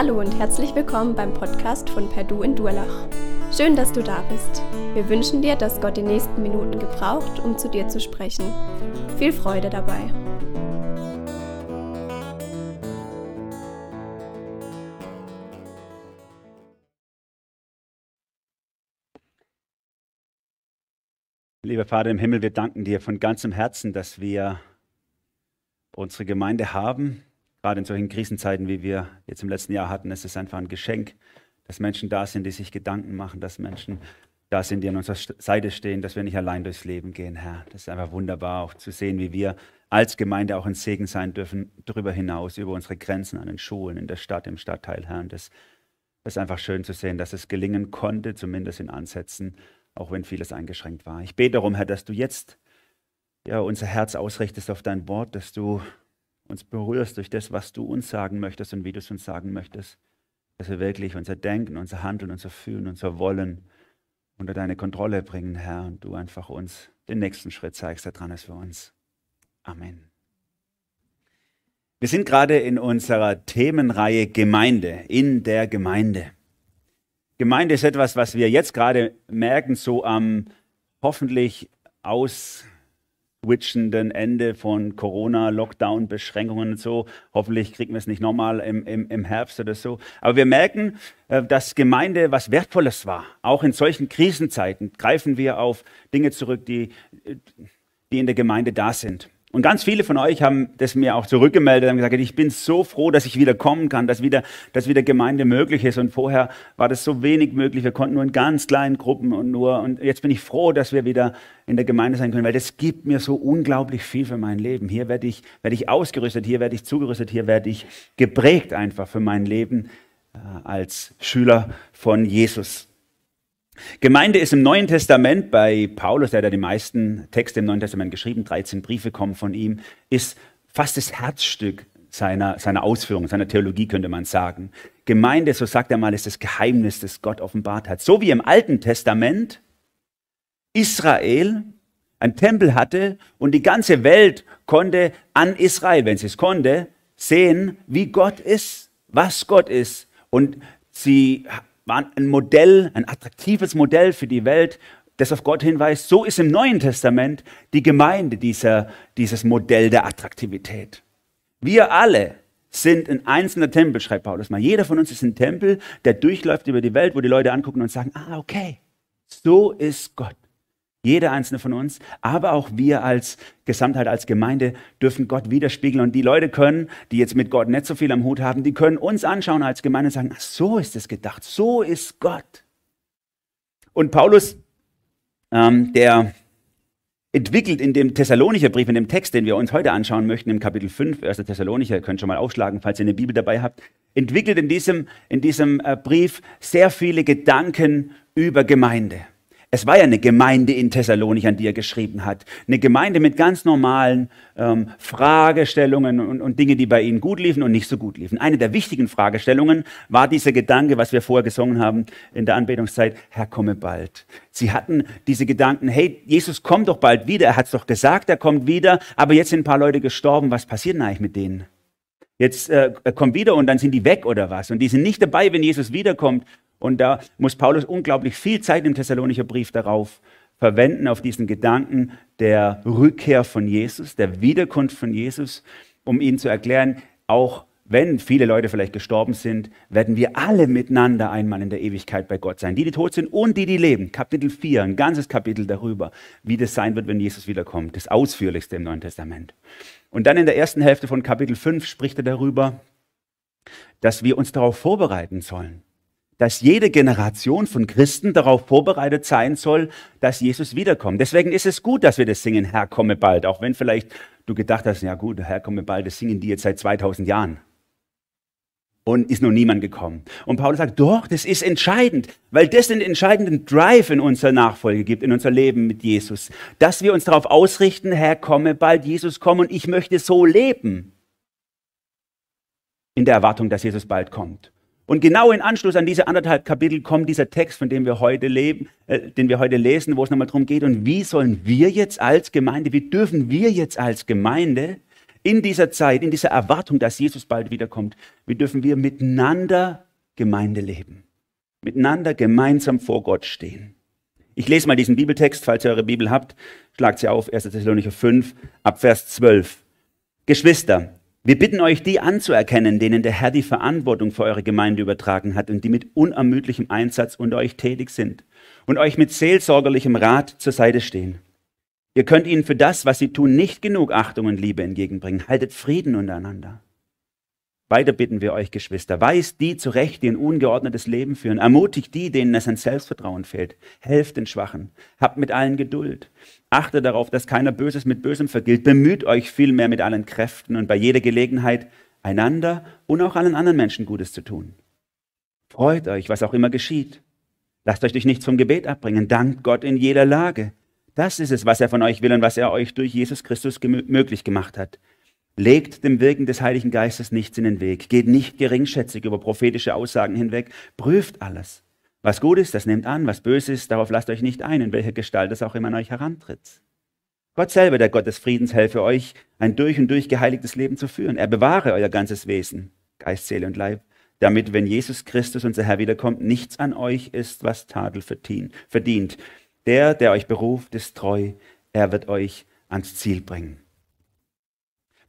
Hallo und herzlich willkommen beim Podcast von Perdu in Durlach. Schön, dass du da bist. Wir wünschen dir, dass Gott die nächsten Minuten gebraucht, um zu dir zu sprechen. Viel Freude dabei. Lieber Vater im Himmel, wir danken dir von ganzem Herzen, dass wir unsere Gemeinde haben, gerade in solchen Krisenzeiten, wie wir jetzt im letzten Jahr hatten, ist es einfach ein Geschenk, dass Menschen da sind, die sich Gedanken machen, dass Menschen da sind, die an unserer Seite stehen, dass wir nicht allein durchs Leben gehen, Herr. Das ist einfach wunderbar, auch zu sehen, wie wir als Gemeinde auch ein Segen sein dürfen, darüber hinaus, über unsere Grenzen an den Schulen, in der Stadt, im Stadtteil, Herr. Und das, ist einfach schön zu sehen, dass es gelingen konnte, zumindest in Ansätzen, auch wenn vieles eingeschränkt war. Ich bete darum, Herr, dass du jetzt ja, unser Herz ausrichtest auf dein Wort, dass du uns berührst durch das, was du uns sagen möchtest und wie du es uns sagen möchtest. Dass wir wirklich unser Denken, unser Handeln, unser Fühlen, unser Wollen unter deine Kontrolle bringen, Herr, und du einfach uns den nächsten Schritt zeigst, der dran ist für uns. Amen. Wir sind gerade in unserer Themenreihe Gemeinde, in der Gemeinde. Gemeinde ist etwas, was wir jetzt gerade merken, so am hoffentlich aus switchenden Ende von Corona, Lockdown, Beschränkungen und so. Hoffentlich kriegen wir es nicht nochmal im, im, im Herbst oder so. Aber wir merken, äh, dass Gemeinde was Wertvolles war. Auch in solchen Krisenzeiten greifen wir auf Dinge zurück, die, die in der Gemeinde da sind. Und ganz viele von euch haben das mir auch zurückgemeldet, haben gesagt, ich bin so froh, dass ich wieder kommen kann, dass wieder, dass wieder Gemeinde möglich ist. Und vorher war das so wenig möglich. Wir konnten nur in ganz kleinen Gruppen und nur, und jetzt bin ich froh, dass wir wieder in der Gemeinde sein können, weil das gibt mir so unglaublich viel für mein Leben. Hier werde ich, werde ich ausgerüstet, hier werde ich zugerüstet, hier werde ich geprägt einfach für mein Leben äh, als Schüler von Jesus. Gemeinde ist im Neuen Testament bei Paulus, der hat ja die meisten Texte im Neuen Testament geschrieben, 13 Briefe kommen von ihm, ist fast das Herzstück seiner, seiner Ausführung, seiner Theologie könnte man sagen. Gemeinde, so sagt er mal, ist das Geheimnis, das Gott offenbart hat. So wie im Alten Testament Israel ein Tempel hatte und die ganze Welt konnte an Israel, wenn sie es konnte, sehen, wie Gott ist, was Gott ist. Und sie waren ein Modell, ein attraktives Modell für die Welt, das auf Gott hinweist. So ist im Neuen Testament die Gemeinde dieser, dieses Modell der Attraktivität. Wir alle sind ein einzelner Tempel, schreibt Paulus mal. Jeder von uns ist ein Tempel, der durchläuft über die Welt, wo die Leute angucken und sagen, ah, okay, so ist Gott. Jeder einzelne von uns, aber auch wir als Gesamtheit, als Gemeinde dürfen Gott widerspiegeln. Und die Leute können, die jetzt mit Gott nicht so viel am Hut haben, die können uns anschauen als Gemeinde und sagen, ach, so ist es gedacht, so ist Gott. Und Paulus, ähm, der entwickelt in dem Thessalonicher Brief, in dem Text, den wir uns heute anschauen möchten, im Kapitel 5, 1. Thessalonicher, könnt schon mal aufschlagen, falls ihr eine Bibel dabei habt, entwickelt in diesem, in diesem äh, Brief sehr viele Gedanken über Gemeinde. Es war ja eine Gemeinde in Thessalonich, an die er geschrieben hat. Eine Gemeinde mit ganz normalen ähm, Fragestellungen und, und Dinge, die bei ihnen gut liefen und nicht so gut liefen. Eine der wichtigen Fragestellungen war dieser Gedanke, was wir vorher gesungen haben in der Anbetungszeit, Herr, komme bald. Sie hatten diese Gedanken, hey, Jesus kommt doch bald wieder. Er hat es doch gesagt, er kommt wieder, aber jetzt sind ein paar Leute gestorben. Was passiert denn eigentlich mit denen? Jetzt äh, kommt wieder und dann sind die weg oder was? Und die sind nicht dabei, wenn Jesus wiederkommt. Und da muss Paulus unglaublich viel Zeit im Thessalonicher Brief darauf verwenden, auf diesen Gedanken der Rückkehr von Jesus, der Wiederkunft von Jesus, um ihnen zu erklären, auch wenn viele Leute vielleicht gestorben sind, werden wir alle miteinander einmal in der Ewigkeit bei Gott sein. Die, die tot sind und die, die leben. Kapitel 4, ein ganzes Kapitel darüber, wie das sein wird, wenn Jesus wiederkommt. Das ausführlichste im Neuen Testament. Und dann in der ersten Hälfte von Kapitel 5 spricht er darüber, dass wir uns darauf vorbereiten sollen dass jede Generation von Christen darauf vorbereitet sein soll, dass Jesus wiederkommt. Deswegen ist es gut, dass wir das singen, Herr, komme bald. Auch wenn vielleicht du gedacht hast, ja gut, Herr, komme bald, das singen die jetzt seit 2000 Jahren. Und ist noch niemand gekommen. Und Paulus sagt, doch, das ist entscheidend, weil das den entscheidenden Drive in unserer Nachfolge gibt, in unser Leben mit Jesus. Dass wir uns darauf ausrichten, Herr, komme bald, Jesus komm und ich möchte so leben. In der Erwartung, dass Jesus bald kommt. Und genau in Anschluss an diese anderthalb Kapitel kommt dieser Text, von dem wir heute leben, äh, den wir heute lesen, wo es nochmal darum geht, und wie sollen wir jetzt als Gemeinde, wie dürfen wir jetzt als Gemeinde in dieser Zeit, in dieser Erwartung, dass Jesus bald wiederkommt, wie dürfen wir miteinander Gemeinde leben? Miteinander gemeinsam vor Gott stehen. Ich lese mal diesen Bibeltext, falls ihr eure Bibel habt, schlagt sie auf, 1. Thessalonicher 5, ab Vers 12. Geschwister, wir bitten euch, die anzuerkennen, denen der Herr die Verantwortung für eure Gemeinde übertragen hat und die mit unermüdlichem Einsatz unter euch tätig sind und euch mit seelsorgerlichem Rat zur Seite stehen. Ihr könnt ihnen für das, was sie tun, nicht genug Achtung und Liebe entgegenbringen. Haltet Frieden untereinander. Weiter bitten wir euch, Geschwister, weist die zurecht, die ein ungeordnetes Leben führen. Ermutigt die, denen es an Selbstvertrauen fehlt. Helft den Schwachen. Habt mit allen Geduld. Achtet darauf, dass keiner Böses mit Bösem vergilt. Bemüht euch vielmehr mit allen Kräften und bei jeder Gelegenheit einander und auch allen anderen Menschen Gutes zu tun. Freut euch, was auch immer geschieht. Lasst euch durch nichts vom Gebet abbringen. Dankt Gott in jeder Lage. Das ist es, was er von euch will und was er euch durch Jesus Christus möglich gemacht hat. Legt dem Wirken des Heiligen Geistes nichts in den Weg. Geht nicht geringschätzig über prophetische Aussagen hinweg. Prüft alles. Was gut ist, das nehmt an. Was böse ist, darauf lasst euch nicht ein, in welcher Gestalt es auch immer an euch herantritt. Gott selber, der Gott des Friedens, helfe euch, ein durch und durch geheiligtes Leben zu führen. Er bewahre euer ganzes Wesen, Geist, Seele und Leib, damit, wenn Jesus Christus, unser Herr, wiederkommt, nichts an euch ist, was Tadel verdient. Der, der euch beruft, ist treu. Er wird euch ans Ziel bringen.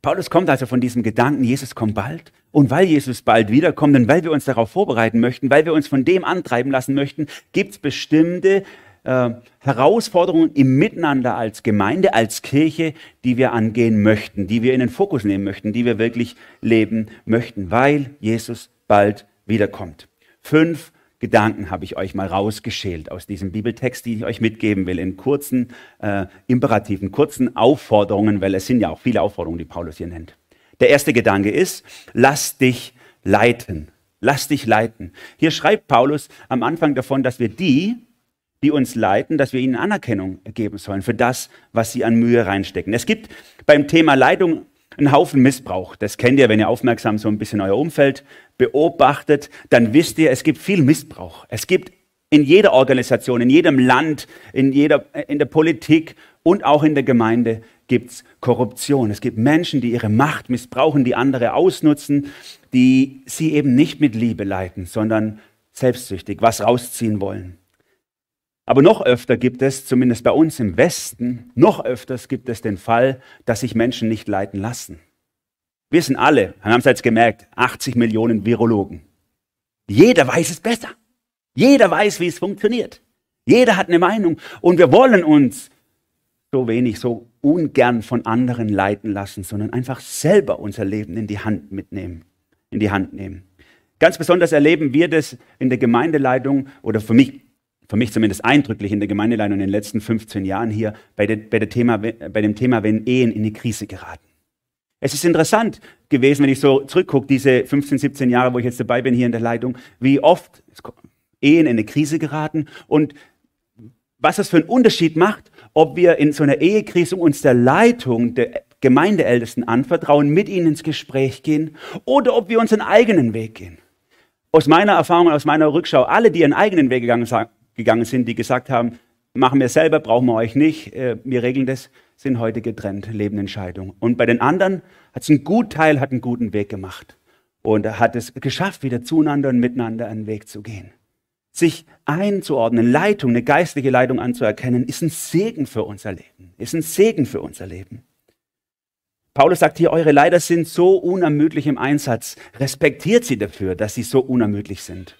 Paulus kommt also von diesem Gedanken, Jesus kommt bald. Und weil Jesus bald wiederkommt und weil wir uns darauf vorbereiten möchten, weil wir uns von dem antreiben lassen möchten, gibt es bestimmte äh, Herausforderungen im Miteinander als Gemeinde, als Kirche, die wir angehen möchten, die wir in den Fokus nehmen möchten, die wir wirklich leben möchten, weil Jesus bald wiederkommt. Fünf Gedanken habe ich euch mal rausgeschält aus diesem Bibeltext, die ich euch mitgeben will, in kurzen äh, Imperativen, kurzen Aufforderungen, weil es sind ja auch viele Aufforderungen, die Paulus hier nennt. Der erste Gedanke ist, lass dich leiten. Lass dich leiten. Hier schreibt Paulus am Anfang davon, dass wir die, die uns leiten, dass wir ihnen Anerkennung geben sollen für das, was sie an Mühe reinstecken. Es gibt beim Thema Leitung einen Haufen Missbrauch. Das kennt ihr, wenn ihr aufmerksam so ein bisschen euer Umfeld beobachtet, dann wisst ihr, es gibt viel Missbrauch. Es gibt in jeder Organisation, in jedem Land, in, jeder, in der Politik und auch in der Gemeinde gibt es Korruption. Es gibt Menschen, die ihre Macht missbrauchen, die andere ausnutzen, die sie eben nicht mit Liebe leiten, sondern selbstsüchtig was rausziehen wollen. Aber noch öfter gibt es, zumindest bei uns im Westen, noch öfters gibt es den Fall, dass sich Menschen nicht leiten lassen. Wir sind alle, haben es jetzt gemerkt, 80 Millionen Virologen. Jeder weiß es besser. Jeder weiß, wie es funktioniert. Jeder hat eine Meinung. Und wir wollen uns so wenig, so ungern von anderen leiten lassen, sondern einfach selber unser Leben in die Hand mitnehmen, in die Hand nehmen. Ganz besonders erleben wir das in der Gemeindeleitung oder für mich für mich zumindest eindrücklich in der Gemeindeleitung in den letzten 15 Jahren hier bei, der, bei, der Thema, bei dem Thema, wenn Ehen in eine Krise geraten. Es ist interessant gewesen, wenn ich so zurückgucke, diese 15, 17 Jahre, wo ich jetzt dabei bin hier in der Leitung, wie oft Ehen in eine Krise geraten und was das für einen Unterschied macht, ob wir in so einer Ehekrise uns der Leitung der Gemeindeältesten anvertrauen, mit ihnen ins Gespräch gehen oder ob wir unseren eigenen Weg gehen. Aus meiner Erfahrung, aus meiner Rückschau, alle, die ihren eigenen Weg gegangen, gegangen sind, die gesagt haben, machen wir selber, brauchen wir euch nicht, äh, wir regeln das, sind heute getrennt, leben Entscheidung. Und bei den anderen hat es einen guten Teil, hat einen guten Weg gemacht und hat es geschafft, wieder zueinander und miteinander einen Weg zu gehen. Sich einzuordnen, Leitung, eine geistliche Leitung anzuerkennen, ist ein Segen für unser Leben. Ist ein Segen für unser Leben. Paulus sagt hier, eure Leiter sind so unermüdlich im Einsatz. Respektiert sie dafür, dass sie so unermüdlich sind.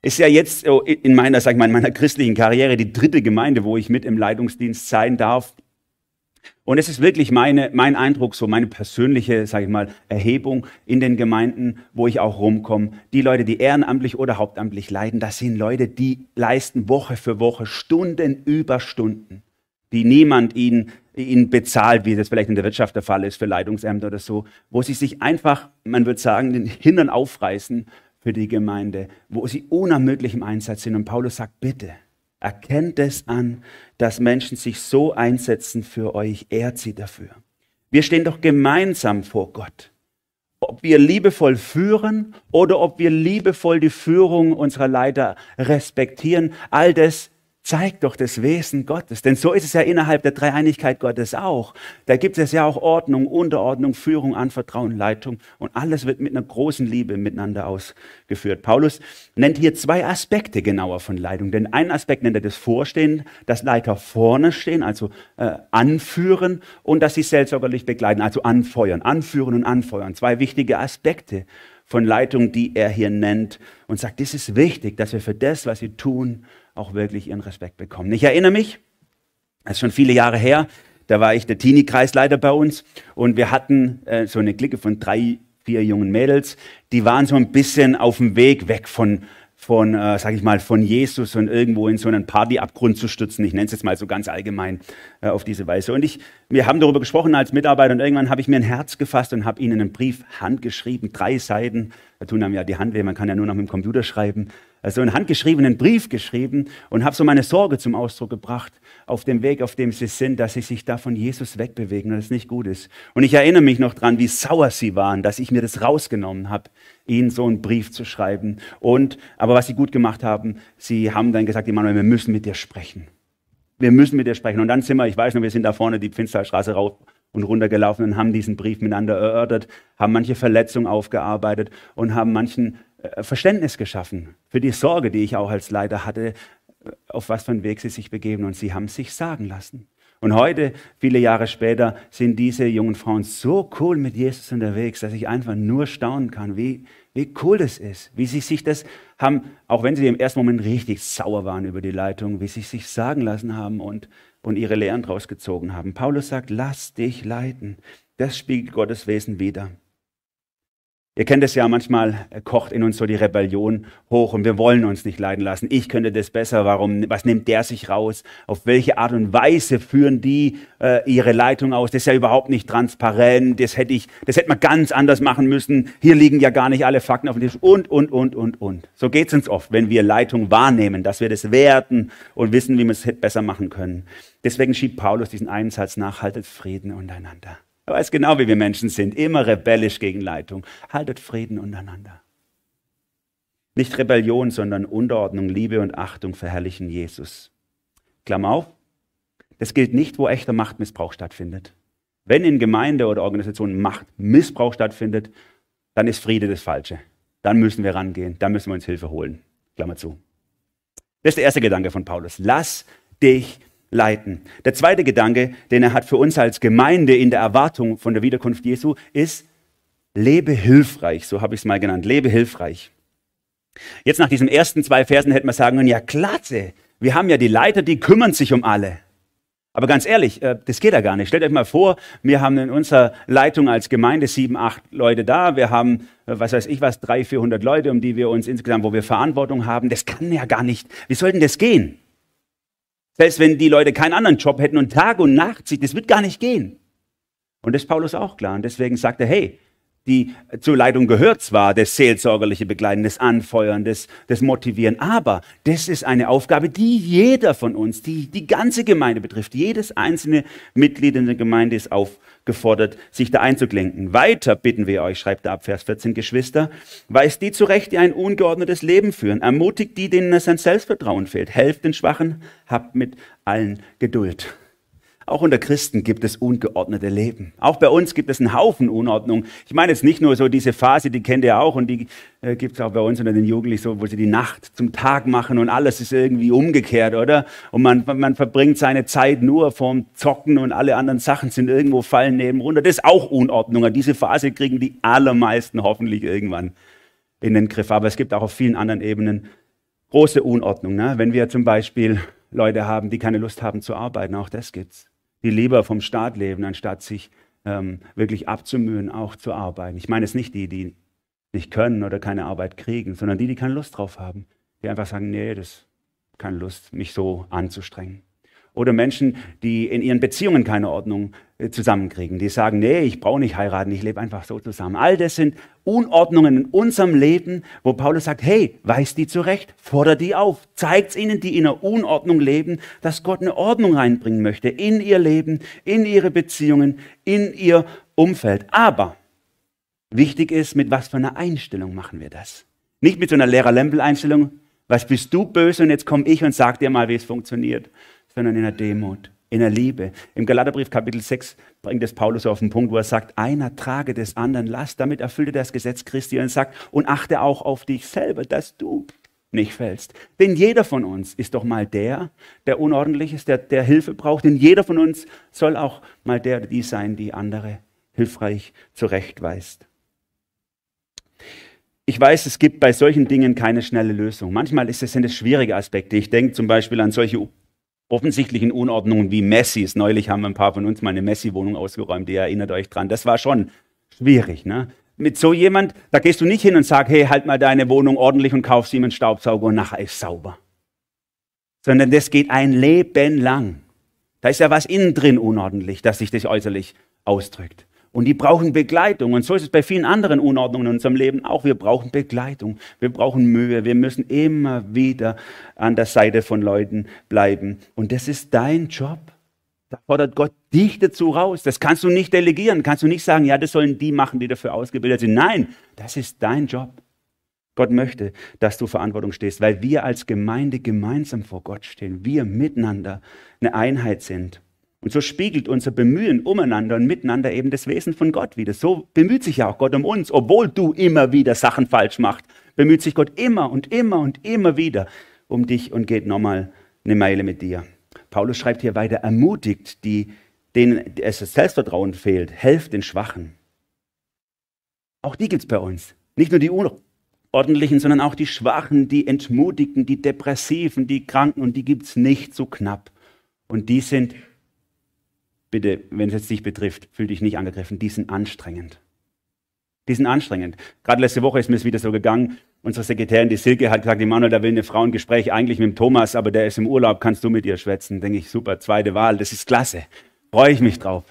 Ist ja jetzt in meiner, sag ich mal, in meiner christlichen Karriere die dritte Gemeinde, wo ich mit im Leitungsdienst sein darf. Und es ist wirklich meine, mein Eindruck, so meine persönliche, sage ich mal, Erhebung in den Gemeinden, wo ich auch rumkomme. Die Leute, die ehrenamtlich oder hauptamtlich leiden, das sind Leute, die leisten Woche für Woche Stunden über Stunden, die niemand ihnen, ihnen bezahlt, wie das vielleicht in der Wirtschaft der Fall ist für Leitungsämter oder so, wo sie sich einfach, man würde sagen, den Hintern aufreißen für die Gemeinde, wo sie unermüdlich im Einsatz sind. Und Paulus sagt, bitte, Erkennt es an, dass Menschen sich so einsetzen für euch, ehrt sie dafür. Wir stehen doch gemeinsam vor Gott. Ob wir liebevoll führen oder ob wir liebevoll die Führung unserer Leiter respektieren, all das zeigt doch das Wesen Gottes. Denn so ist es ja innerhalb der Dreieinigkeit Gottes auch. Da gibt es ja auch Ordnung, Unterordnung, Führung, Anvertrauen, Leitung und alles wird mit einer großen Liebe miteinander ausgeführt. Paulus nennt hier zwei Aspekte genauer von Leitung. Denn einen Aspekt nennt er das Vorstehen, dass Leiter vorne stehen, also äh, anführen und dass sie seelsorgerlich begleiten, also anfeuern, anführen und anfeuern. Zwei wichtige Aspekte von Leitung, die er hier nennt und sagt, es ist wichtig, dass wir für das, was sie tun, auch wirklich ihren Respekt bekommen. Ich erinnere mich, das ist schon viele Jahre her, da war ich der Teenie-Kreisleiter bei uns und wir hatten äh, so eine Clique von drei, vier jungen Mädels, die waren so ein bisschen auf dem Weg weg von, von äh, sag ich mal, von Jesus und irgendwo in so einen Partyabgrund zu stürzen. Ich nenne es jetzt mal so ganz allgemein äh, auf diese Weise. Und ich, wir haben darüber gesprochen als Mitarbeiter und irgendwann habe ich mir ein Herz gefasst und habe ihnen einen Brief handgeschrieben, drei Seiten. Da tun einem ja die Hand weh, man kann ja nur noch mit dem Computer schreiben also einen handgeschriebenen Brief geschrieben und habe so meine Sorge zum Ausdruck gebracht auf dem Weg, auf dem sie sind, dass sie sich da von Jesus wegbewegen und das nicht gut ist. Und ich erinnere mich noch dran, wie sauer sie waren, dass ich mir das rausgenommen habe, ihnen so einen Brief zu schreiben. Und, aber was sie gut gemacht haben, sie haben dann gesagt, Immanuel, wir müssen mit dir sprechen. Wir müssen mit dir sprechen. Und dann sind wir, ich weiß noch, wir sind da vorne die Pfinstalstraße rauf und runtergelaufen und haben diesen Brief miteinander erörtert, haben manche Verletzungen aufgearbeitet und haben manchen äh, Verständnis geschaffen für die Sorge, die ich auch als Leiter hatte, auf was für einen Weg sie sich begeben. Und sie haben sich sagen lassen. Und heute, viele Jahre später, sind diese jungen Frauen so cool mit Jesus unterwegs, dass ich einfach nur staunen kann, wie, wie cool das ist, wie sie sich das haben, auch wenn sie im ersten Moment richtig sauer waren über die Leitung, wie sie sich sagen lassen haben und, und ihre Lehren draus gezogen haben. Paulus sagt, lass dich leiten. Das spiegelt Gottes Wesen wider. Ihr kennt es ja, manchmal kocht in uns so die Rebellion hoch und wir wollen uns nicht leiden lassen. Ich könnte das besser, warum, was nimmt der sich raus? Auf welche Art und Weise führen die äh, ihre Leitung aus? Das ist ja überhaupt nicht transparent, das hätte ich, das hätte man ganz anders machen müssen. Hier liegen ja gar nicht alle Fakten auf dem Tisch und, und, und, und, und. So geht es uns oft, wenn wir Leitung wahrnehmen, dass wir das werten und wissen, wie wir es besser machen können. Deswegen schiebt Paulus diesen einen Satz nach, haltet Frieden untereinander. Er weiß genau, wie wir Menschen sind. Immer rebellisch gegen Leitung. Haltet Frieden untereinander. Nicht Rebellion, sondern Unterordnung, Liebe und Achtung verherrlichen Jesus. Klammer auf. Das gilt nicht, wo echter Machtmissbrauch stattfindet. Wenn in Gemeinde oder Organisationen Machtmissbrauch stattfindet, dann ist Friede das Falsche. Dann müssen wir rangehen, dann müssen wir uns Hilfe holen. Klammer zu. Das ist der erste Gedanke von Paulus. Lass dich leiten. Der zweite Gedanke, den er hat für uns als Gemeinde in der Erwartung von der Wiederkunft Jesu, ist, lebe hilfreich, so habe ich es mal genannt, lebe hilfreich. Jetzt nach diesen ersten zwei Versen hätte man sagen können, ja klasse, wir haben ja die Leiter, die kümmern sich um alle. Aber ganz ehrlich, äh, das geht ja gar nicht. Stellt euch mal vor, wir haben in unserer Leitung als Gemeinde sieben, acht Leute da. Wir haben, äh, was weiß ich was, drei, vierhundert Leute, um die wir uns insgesamt, wo wir Verantwortung haben. Das kann ja gar nicht. Wie soll denn das gehen? Selbst wenn die Leute keinen anderen Job hätten und Tag und Nacht sich, das wird gar nicht gehen. Und das ist Paulus auch klar. Und deswegen sagt er, hey, die zur Leitung gehört zwar das seelsorgerliche Begleiten, das Anfeuern, das, das Motivieren, aber das ist eine Aufgabe, die jeder von uns, die die ganze Gemeinde betrifft. Jedes einzelne Mitglied in der Gemeinde ist aufgefordert, sich da einzuklinken. Weiter bitten wir euch, schreibt er ab Vers 14, Geschwister, weist die zurecht, die ein ungeordnetes Leben führen, ermutigt die, denen es an Selbstvertrauen fehlt, helft den Schwachen, habt mit allen Geduld. Auch unter Christen gibt es ungeordnete Leben. Auch bei uns gibt es einen Haufen Unordnung. Ich meine jetzt nicht nur so diese Phase, die kennt ihr auch und die äh, gibt es auch bei uns unter den Jugendlichen so, wo sie die Nacht zum Tag machen und alles ist irgendwie umgekehrt, oder? Und man, man verbringt seine Zeit nur vorm Zocken und alle anderen Sachen sind irgendwo fallen neben runter. Das ist auch Unordnung. Diese Phase kriegen die allermeisten hoffentlich irgendwann in den Griff. Aber es gibt auch auf vielen anderen Ebenen große Unordnung. Ne? Wenn wir zum Beispiel Leute haben, die keine Lust haben zu arbeiten, auch das gibt's die lieber vom Staat leben, anstatt sich ähm, wirklich abzumühen, auch zu arbeiten. Ich meine es nicht die, die nicht können oder keine Arbeit kriegen, sondern die, die keine Lust drauf haben, die einfach sagen, nee, das keine Lust, mich so anzustrengen. Oder Menschen, die in ihren Beziehungen keine Ordnung äh, zusammenkriegen, die sagen, nee, ich brauche nicht heiraten, ich lebe einfach so zusammen. All das sind Unordnungen in unserem Leben, wo Paulus sagt, hey, weis die zurecht, fordert die auf, zeigt ihnen, die in einer Unordnung leben, dass Gott eine Ordnung reinbringen möchte in ihr Leben, in ihre Beziehungen, in ihr Umfeld. Aber wichtig ist, mit was für einer Einstellung machen wir das? Nicht mit so einer Lehrer-Lempel-Einstellung, Was bist du böse und jetzt komme ich und sag dir mal, wie es funktioniert, sondern in der Demut, in der Liebe. Im Galaterbrief Kapitel 6 bringt es Paulus auf den Punkt, wo er sagt, einer trage des anderen Last, damit erfüllte das Gesetz Christi und sagt, und achte auch auf dich selber, dass du nicht fällst. Denn jeder von uns ist doch mal der, der unordentlich ist, der, der Hilfe braucht. Denn jeder von uns soll auch mal der die sein, die andere hilfreich zurechtweist. Ich weiß, es gibt bei solchen Dingen keine schnelle Lösung. Manchmal sind es schwierige Aspekte. Ich denke zum Beispiel an solche offensichtlichen Unordnungen wie Messis. Neulich haben ein paar von uns mal eine Messi-Wohnung ausgeräumt. Ihr erinnert euch dran. Das war schon schwierig. Ne? Mit so jemand, da gehst du nicht hin und sagst, hey, halt mal deine Wohnung ordentlich und kauf sie einen Staubsauger und nachher ist sauber. Sondern das geht ein Leben lang. Da ist ja was innen drin unordentlich, dass sich das äußerlich ausdrückt. Und die brauchen Begleitung. Und so ist es bei vielen anderen Unordnungen in unserem Leben auch. Wir brauchen Begleitung. Wir brauchen Mühe. Wir müssen immer wieder an der Seite von Leuten bleiben. Und das ist dein Job. Da fordert Gott dich dazu raus. Das kannst du nicht delegieren. Kannst du nicht sagen, ja, das sollen die machen, die dafür ausgebildet sind. Nein, das ist dein Job. Gott möchte, dass du Verantwortung stehst, weil wir als Gemeinde gemeinsam vor Gott stehen. Wir miteinander eine Einheit sind. Und so spiegelt unser Bemühen umeinander und miteinander eben das Wesen von Gott wieder. So bemüht sich ja auch Gott um uns, obwohl du immer wieder Sachen falsch machst. Bemüht sich Gott immer und immer und immer wieder um dich und geht nochmal eine Meile mit dir. Paulus schreibt hier weiter, ermutigt die, denen es das Selbstvertrauen fehlt, helft den Schwachen. Auch die gibt es bei uns. Nicht nur die Unordentlichen, sondern auch die Schwachen, die Entmutigten, die Depressiven, die Kranken und die gibt es nicht so knapp. Und die sind bitte, wenn es jetzt dich betrifft, fühl dich nicht angegriffen, die sind anstrengend. Die sind anstrengend. Gerade letzte Woche ist mir es wieder so gegangen. Unsere Sekretärin, die Silke, hat gesagt, Manuel, da will eine Frau ein Gespräch eigentlich mit dem Thomas, aber der ist im Urlaub, kannst du mit ihr schwätzen? Denke ich, super, zweite Wahl, das ist klasse. Freue ich mich drauf.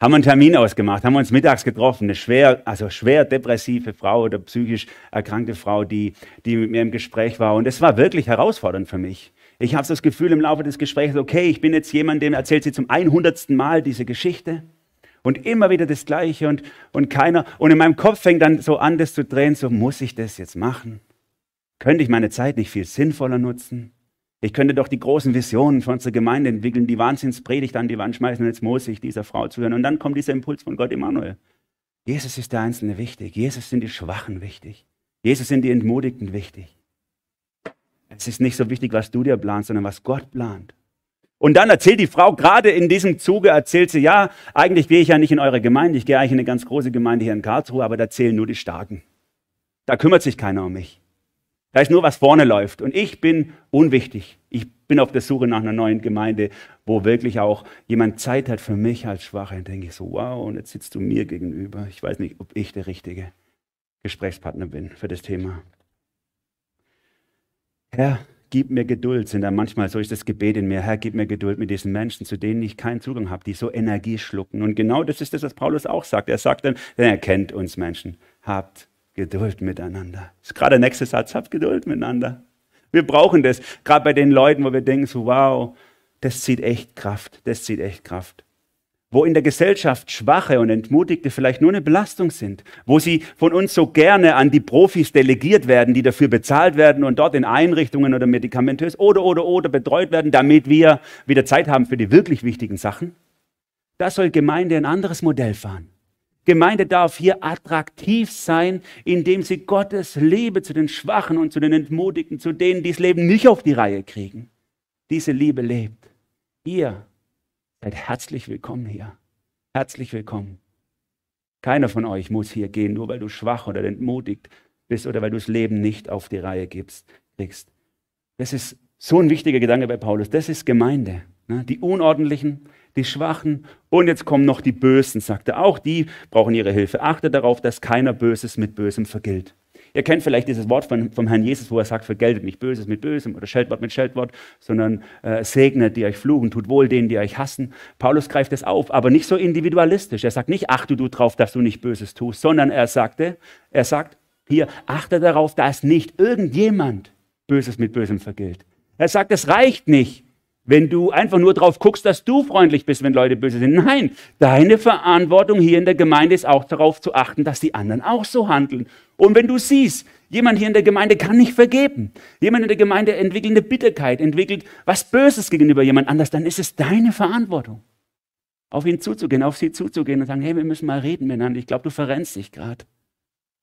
Haben wir einen Termin ausgemacht, haben wir uns mittags getroffen. Eine schwer, also schwer depressive Frau oder psychisch erkrankte Frau, die, die mit mir im Gespräch war. Und es war wirklich herausfordernd für mich. Ich habe das Gefühl im Laufe des Gesprächs, okay, ich bin jetzt jemand, dem erzählt sie zum 100. Mal diese Geschichte und immer wieder das Gleiche und, und keiner. Und in meinem Kopf fängt dann so an, das zu drehen, so muss ich das jetzt machen? Könnte ich meine Zeit nicht viel sinnvoller nutzen? Ich könnte doch die großen Visionen für unsere Gemeinde entwickeln, die Wahnsinnspredigt an die Wand schmeißen und jetzt muss ich dieser Frau zuhören. Und dann kommt dieser Impuls von Gott Immanuel. Jesus ist der Einzelne wichtig. Jesus sind die Schwachen wichtig. Jesus sind die Entmutigten wichtig. Es ist nicht so wichtig, was du dir planst, sondern was Gott plant. Und dann erzählt die Frau, gerade in diesem Zuge erzählt sie, ja, eigentlich gehe ich ja nicht in eure Gemeinde, ich gehe eigentlich in eine ganz große Gemeinde hier in Karlsruhe, aber da zählen nur die Starken. Da kümmert sich keiner um mich. Da ist nur, was vorne läuft. Und ich bin unwichtig. Ich bin auf der Suche nach einer neuen Gemeinde, wo wirklich auch jemand Zeit hat für mich als Schwache. Und denke ich so, wow, und jetzt sitzt du mir gegenüber. Ich weiß nicht, ob ich der richtige Gesprächspartner bin für das Thema. Herr, gib mir Geduld, sind da manchmal, so ist das Gebet in mir, Herr, gib mir Geduld mit diesen Menschen, zu denen ich keinen Zugang habe, die so Energie schlucken. Und genau das ist das, was Paulus auch sagt. Er sagt dann, er kennt uns Menschen, habt Geduld miteinander. Das ist gerade der nächste Satz, habt Geduld miteinander. Wir brauchen das, gerade bei den Leuten, wo wir denken, so wow, das zieht echt Kraft, das zieht echt Kraft wo in der Gesellschaft Schwache und Entmutigte vielleicht nur eine Belastung sind, wo sie von uns so gerne an die Profis delegiert werden, die dafür bezahlt werden und dort in Einrichtungen oder medikamentös oder oder oder betreut werden, damit wir wieder Zeit haben für die wirklich wichtigen Sachen. Da soll Gemeinde ein anderes Modell fahren. Gemeinde darf hier attraktiv sein, indem sie Gottes Liebe zu den Schwachen und zu den Entmutigten, zu denen, die das Leben nicht auf die Reihe kriegen, diese Liebe lebt. Ihr Seid herzlich willkommen hier. Herzlich willkommen. Keiner von euch muss hier gehen, nur weil du schwach oder entmutigt bist oder weil du das Leben nicht auf die Reihe gibst, kriegst. Das ist so ein wichtiger Gedanke bei Paulus. Das ist Gemeinde. Ne? Die Unordentlichen, die Schwachen und jetzt kommen noch die Bösen, sagt er. Auch die brauchen ihre Hilfe. Achte darauf, dass keiner Böses mit Bösem vergilt. Ihr kennt vielleicht dieses Wort von, vom Herrn Jesus, wo er sagt, vergeltet nicht Böses mit Bösem oder Scheldwort mit Scheldwort, sondern äh, segnet, die euch fluchen, tut wohl denen, die euch hassen. Paulus greift es auf, aber nicht so individualistisch. Er sagt nicht, achte du drauf, dass du nicht Böses tust, sondern er sagte, er sagt, hier, achte darauf, dass nicht irgendjemand Böses mit Bösem vergilt. Er sagt, es reicht nicht, wenn du einfach nur drauf guckst, dass du freundlich bist, wenn Leute böse sind. Nein, deine Verantwortung hier in der Gemeinde ist auch darauf zu achten, dass die anderen auch so handeln. Und wenn du siehst, jemand hier in der Gemeinde kann nicht vergeben, jemand in der Gemeinde entwickelt eine Bitterkeit, entwickelt was Böses gegenüber jemand anders, dann ist es deine Verantwortung, auf ihn zuzugehen, auf sie zuzugehen und sagen, hey, wir müssen mal reden miteinander. Ich glaube, du verrennst dich gerade.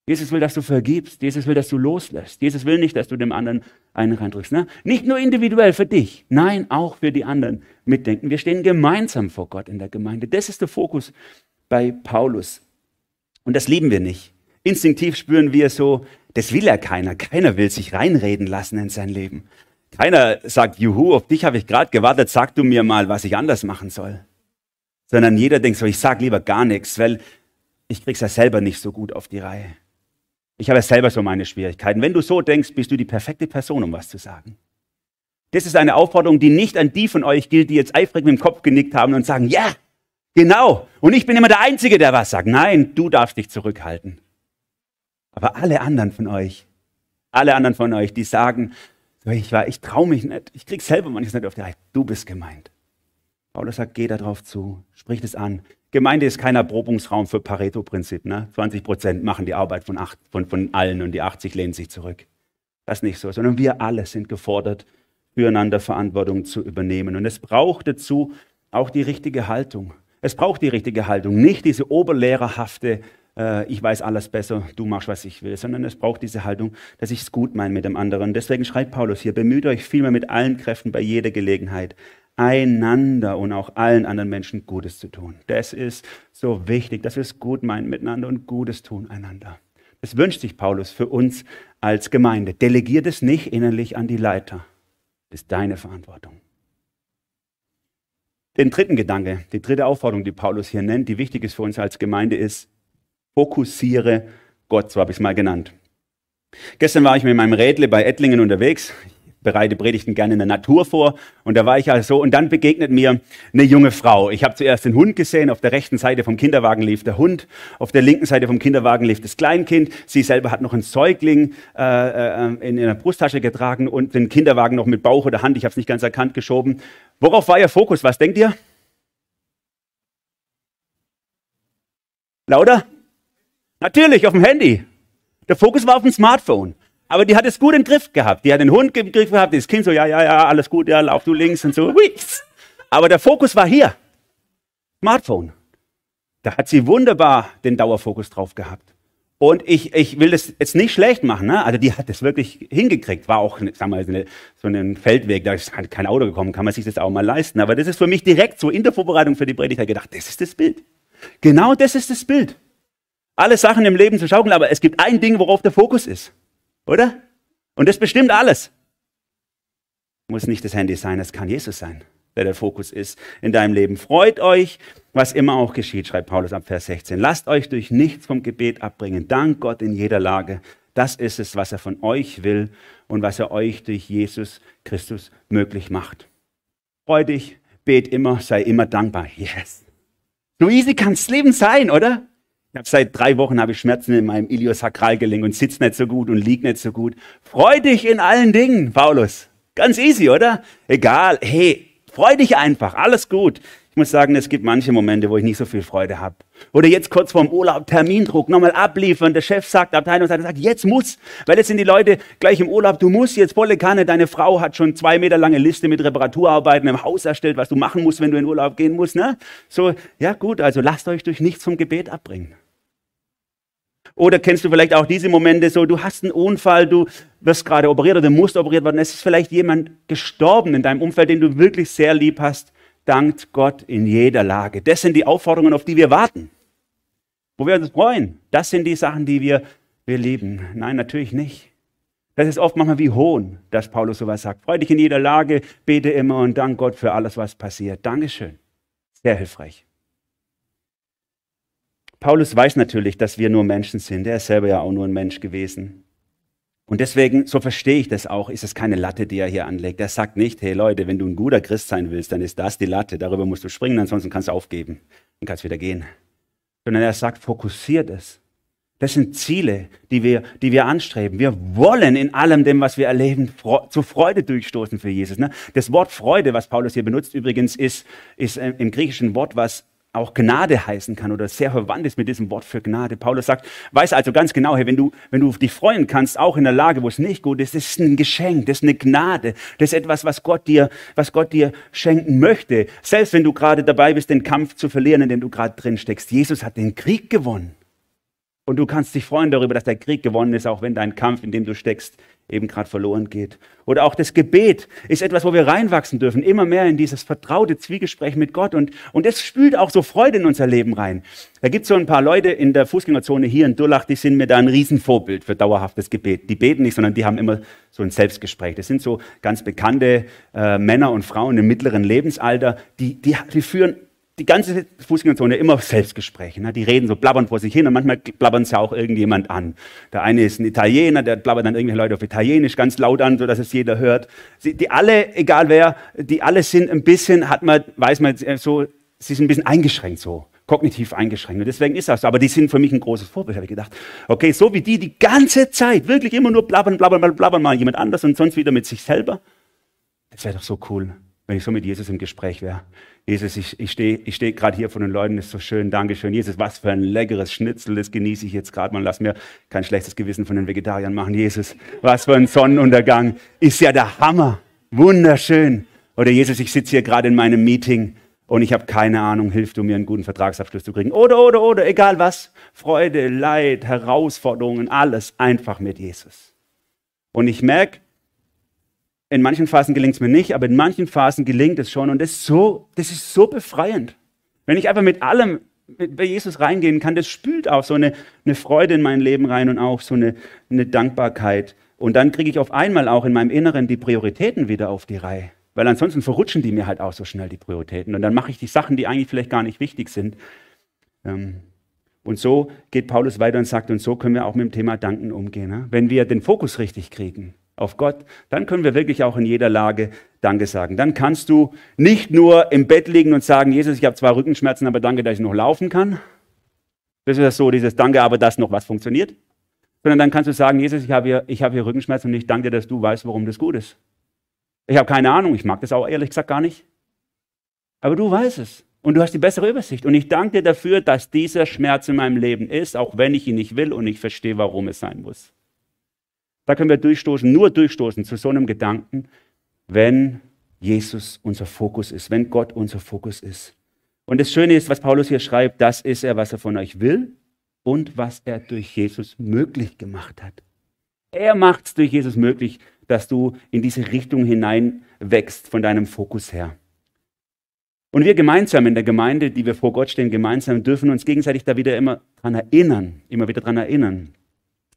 Jesus will, dass du vergibst. Jesus will, dass du loslässt. Jesus will nicht, dass du dem anderen einen reindrückst. Ne? Nicht nur individuell für dich, nein, auch für die anderen mitdenken. Wir stehen gemeinsam vor Gott in der Gemeinde. Das ist der Fokus bei Paulus. Und das lieben wir nicht. Instinktiv spüren wir so, das will ja keiner. Keiner will sich reinreden lassen in sein Leben. Keiner sagt, juhu, auf dich habe ich gerade gewartet, sag du mir mal, was ich anders machen soll. Sondern jeder denkt so, ich sag lieber gar nichts, weil ich krieg's ja selber nicht so gut auf die Reihe. Ich habe selber so meine Schwierigkeiten. Wenn du so denkst, bist du die perfekte Person, um was zu sagen. Das ist eine Aufforderung, die nicht an die von euch gilt, die jetzt eifrig mit dem Kopf genickt haben und sagen, ja, genau. Und ich bin immer der Einzige, der was sagt. Nein, du darfst dich zurückhalten. Aber alle anderen von euch, alle anderen von euch, die sagen, ich, ich traue mich nicht, ich krieg selber manches nicht auf die Reihe. Du bist gemeint. Paulus sagt, geh darauf zu, sprich es an, Gemeinde ist kein Erprobungsraum für Pareto-Prinzip. Ne? 20 Prozent machen die Arbeit von, acht, von, von allen und die 80 lehnen sich zurück. Das ist nicht so, sondern wir alle sind gefordert, füreinander Verantwortung zu übernehmen. Und es braucht dazu auch die richtige Haltung. Es braucht die richtige Haltung, nicht diese oberlehrerhafte, äh, ich weiß alles besser, du machst, was ich will, sondern es braucht diese Haltung, dass ich es gut meine mit dem anderen. Deswegen schreibt Paulus hier, bemüht euch vielmehr mit allen Kräften bei jeder Gelegenheit, einander und auch allen anderen Menschen Gutes zu tun. Das ist so wichtig, dass wir es gut meinen miteinander und Gutes tun einander. Das wünscht sich Paulus für uns als Gemeinde. Delegiert es nicht innerlich an die Leiter. Das ist deine Verantwortung. Den dritten Gedanke, die dritte Aufforderung, die Paulus hier nennt, die wichtig ist für uns als Gemeinde, ist, fokussiere Gott, so habe ich es mal genannt. Gestern war ich mit meinem Rädle bei Ettlingen unterwegs bereite Predigten gerne in der Natur vor. Und da war ich also und dann begegnet mir eine junge Frau. Ich habe zuerst den Hund gesehen. Auf der rechten Seite vom Kinderwagen lief der Hund. Auf der linken Seite vom Kinderwagen lief das Kleinkind. Sie selber hat noch einen Säugling äh, äh, in, der Brusttasche getragen und den Kinderwagen noch mit Bauch oder Hand, ich habe es nicht ganz erkannt, geschoben. Worauf war ihr Fokus? Was denkt ihr? Lauter? Natürlich, auf dem Handy. Der Fokus war auf dem Smartphone. Aber die hat es gut im Griff gehabt. Die hat den Hund im Griff gehabt, das Kind so, ja, ja, ja, alles gut, ja, lauf du links und so. Aber der Fokus war hier. Smartphone. Da hat sie wunderbar den Dauerfokus drauf gehabt. Und ich, ich will das jetzt nicht schlecht machen. Ne? Also die hat das wirklich hingekriegt. War auch, sag mal, so ein Feldweg, da ist kein Auto gekommen, kann man sich das auch mal leisten. Aber das ist für mich direkt so in der Vorbereitung für die Predigt gedacht, das ist das Bild. Genau das ist das Bild. Alle Sachen im Leben zu schaukeln, aber es gibt ein Ding, worauf der Fokus ist. Oder? Und das bestimmt alles. Muss nicht das Handy sein, es kann Jesus sein, der der Fokus ist in deinem Leben. Freut euch, was immer auch geschieht, schreibt Paulus ab Vers 16. Lasst euch durch nichts vom Gebet abbringen. Dank Gott in jeder Lage. Das ist es, was er von euch will und was er euch durch Jesus Christus möglich macht. Freu dich, bet immer, sei immer dankbar. Yes. So easy kann das Leben sein, oder? Habe seit drei Wochen habe ich Schmerzen in meinem Iliosakralgelenk und sitze nicht so gut und lieg nicht so gut. Freu dich in allen Dingen, Paulus. Ganz easy, oder? Egal. Hey, freu dich einfach. Alles gut. Ich muss sagen, es gibt manche Momente, wo ich nicht so viel Freude habe. Oder jetzt kurz vorm Urlaub, Termindruck, nochmal abliefern. Der Chef sagt, Abteilung sagt, jetzt muss. Weil jetzt sind die Leute gleich im Urlaub, du musst jetzt volle Kanne. Deine Frau hat schon zwei Meter lange Liste mit Reparaturarbeiten im Haus erstellt, was du machen musst, wenn du in Urlaub gehen musst. Ne? So, ja gut, also lasst euch durch nichts vom Gebet abbringen. Oder kennst du vielleicht auch diese Momente so, du hast einen Unfall, du wirst gerade operiert oder musst operiert werden. Es ist vielleicht jemand gestorben in deinem Umfeld, den du wirklich sehr lieb hast. Dankt Gott in jeder Lage. Das sind die Aufforderungen, auf die wir warten. Wo wir uns freuen. Das sind die Sachen, die wir, wir lieben. Nein, natürlich nicht. Das ist oft manchmal wie Hohn, dass Paulus sowas sagt. Freu dich in jeder Lage, bete immer und dank Gott für alles, was passiert. Dankeschön. Sehr hilfreich. Paulus weiß natürlich, dass wir nur Menschen sind. Er ist selber ja auch nur ein Mensch gewesen. Und deswegen, so verstehe ich das auch, ist es keine Latte, die er hier anlegt. Er sagt nicht, hey Leute, wenn du ein guter Christ sein willst, dann ist das die Latte, darüber musst du springen, ansonsten kannst du aufgeben und kannst wieder gehen. Sondern er sagt, fokussiert es. Das sind Ziele, die wir, die wir anstreben. Wir wollen in allem dem, was wir erleben, zu Freude durchstoßen für Jesus. Ne? Das Wort Freude, was Paulus hier benutzt übrigens, ist, ist im griechischen Wort, was auch Gnade heißen kann oder sehr verwandt ist mit diesem Wort für Gnade. Paulus sagt, weiß also ganz genau, hey, wenn du, wenn du dich freuen kannst, auch in der Lage, wo es nicht gut ist, das ist ein Geschenk, das ist eine Gnade, das ist etwas, was Gott dir, was Gott dir schenken möchte. Selbst wenn du gerade dabei bist, den Kampf zu verlieren, in dem du gerade drin steckst. Jesus hat den Krieg gewonnen. Und du kannst dich freuen darüber, dass der Krieg gewonnen ist, auch wenn dein Kampf, in dem du steckst, eben gerade verloren geht. Oder auch das Gebet ist etwas, wo wir reinwachsen dürfen, immer mehr in dieses vertraute Zwiegespräch mit Gott. Und, und das spült auch so Freude in unser Leben rein. Da gibt es so ein paar Leute in der Fußgängerzone hier in Durlach, die sind mir da ein Riesenvorbild für dauerhaftes Gebet. Die beten nicht, sondern die haben immer so ein Selbstgespräch. Das sind so ganz bekannte äh, Männer und Frauen im mittleren Lebensalter, die, die, die führen die ganze Fußgängerzone immer Selbstgespräche. Ne? Die reden so blabbern vor sich hin und manchmal blabbern sie auch irgendjemand an. Der eine ist ein Italiener, der blabbert dann irgendwelche Leute auf Italienisch ganz laut an, sodass es jeder hört. Sie, die alle, egal wer, die alle sind ein bisschen, hat man, weiß man äh, so, sie sind ein bisschen eingeschränkt so kognitiv eingeschränkt. Und deswegen ist das so. Aber die sind für mich ein großes Vorbild, habe ich gedacht. Okay, so wie die die ganze Zeit wirklich immer nur blabbern, blabbern, blabbern, mal jemand anders und sonst wieder mit sich selber. Das wäre doch so cool, wenn ich so mit Jesus im Gespräch wäre. Jesus, ich, ich stehe ich steh gerade hier von den Leuten, ist so schön, Dankeschön. Jesus, was für ein leckeres Schnitzel, das genieße ich jetzt gerade mal. Lass mir kein schlechtes Gewissen von den Vegetariern machen. Jesus, was für ein Sonnenuntergang. Ist ja der Hammer. Wunderschön. Oder Jesus, ich sitze hier gerade in meinem Meeting und ich habe keine Ahnung, hilf du mir, einen guten Vertragsabschluss zu kriegen. Oder, oder, oder, egal was. Freude, Leid, Herausforderungen, alles einfach mit Jesus. Und ich merke, in manchen Phasen gelingt es mir nicht, aber in manchen Phasen gelingt es schon. Und das ist so, das ist so befreiend. Wenn ich einfach mit allem bei Jesus reingehen kann, das spült auch so eine, eine Freude in mein Leben rein und auch so eine, eine Dankbarkeit. Und dann kriege ich auf einmal auch in meinem Inneren die Prioritäten wieder auf die Reihe. Weil ansonsten verrutschen die mir halt auch so schnell, die Prioritäten. Und dann mache ich die Sachen, die eigentlich vielleicht gar nicht wichtig sind. Ähm, und so geht Paulus weiter und sagt, und so können wir auch mit dem Thema Danken umgehen. Ne? Wenn wir den Fokus richtig kriegen, auf Gott, dann können wir wirklich auch in jeder Lage Danke sagen. Dann kannst du nicht nur im Bett liegen und sagen, Jesus, ich habe zwar Rückenschmerzen, aber danke, dass ich noch laufen kann. Das ist so, dieses Danke, aber dass noch was funktioniert. Sondern dann kannst du sagen, Jesus, ich habe hier, ich habe hier Rückenschmerzen und ich danke dir, dass du weißt, warum das gut ist. Ich habe keine Ahnung, ich mag das auch ehrlich gesagt gar nicht. Aber du weißt es und du hast die bessere Übersicht. Und ich danke dir dafür, dass dieser Schmerz in meinem Leben ist, auch wenn ich ihn nicht will und ich verstehe, warum es sein muss. Da können wir durchstoßen, nur durchstoßen zu so einem Gedanken, wenn Jesus unser Fokus ist, wenn Gott unser Fokus ist. Und das Schöne ist, was Paulus hier schreibt, das ist er, was er von euch will und was er durch Jesus möglich gemacht hat. Er macht es durch Jesus möglich, dass du in diese Richtung hinein wächst von deinem Fokus her. Und wir gemeinsam in der Gemeinde, die wir vor Gott stehen, gemeinsam dürfen uns gegenseitig da wieder immer dran erinnern, immer wieder dran erinnern,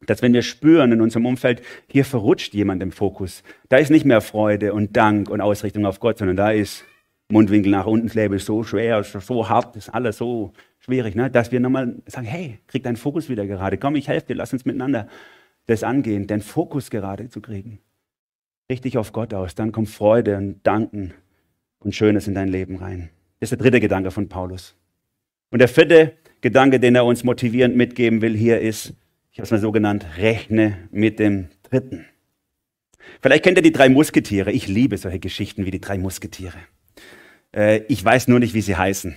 dass wenn wir spüren in unserem Umfeld, hier verrutscht jemand im Fokus, da ist nicht mehr Freude und Dank und Ausrichtung auf Gott, sondern da ist Mundwinkel nach unten, Leben ist so schwer, so hart, ist alles so schwierig, ne? dass wir nochmal sagen, hey, krieg deinen Fokus wieder gerade, komm, ich helfe dir, lass uns miteinander das angehen, den Fokus gerade zu kriegen. Richtig auf Gott aus, dann kommt Freude und Danken und Schönes in dein Leben rein. Das ist der dritte Gedanke von Paulus. Und der vierte Gedanke, den er uns motivierend mitgeben will hier ist, ich habe es mal so genannt, rechne mit dem Dritten. Vielleicht kennt ihr die drei Musketiere. Ich liebe solche Geschichten wie die drei Musketiere. Äh, ich weiß nur nicht, wie sie heißen.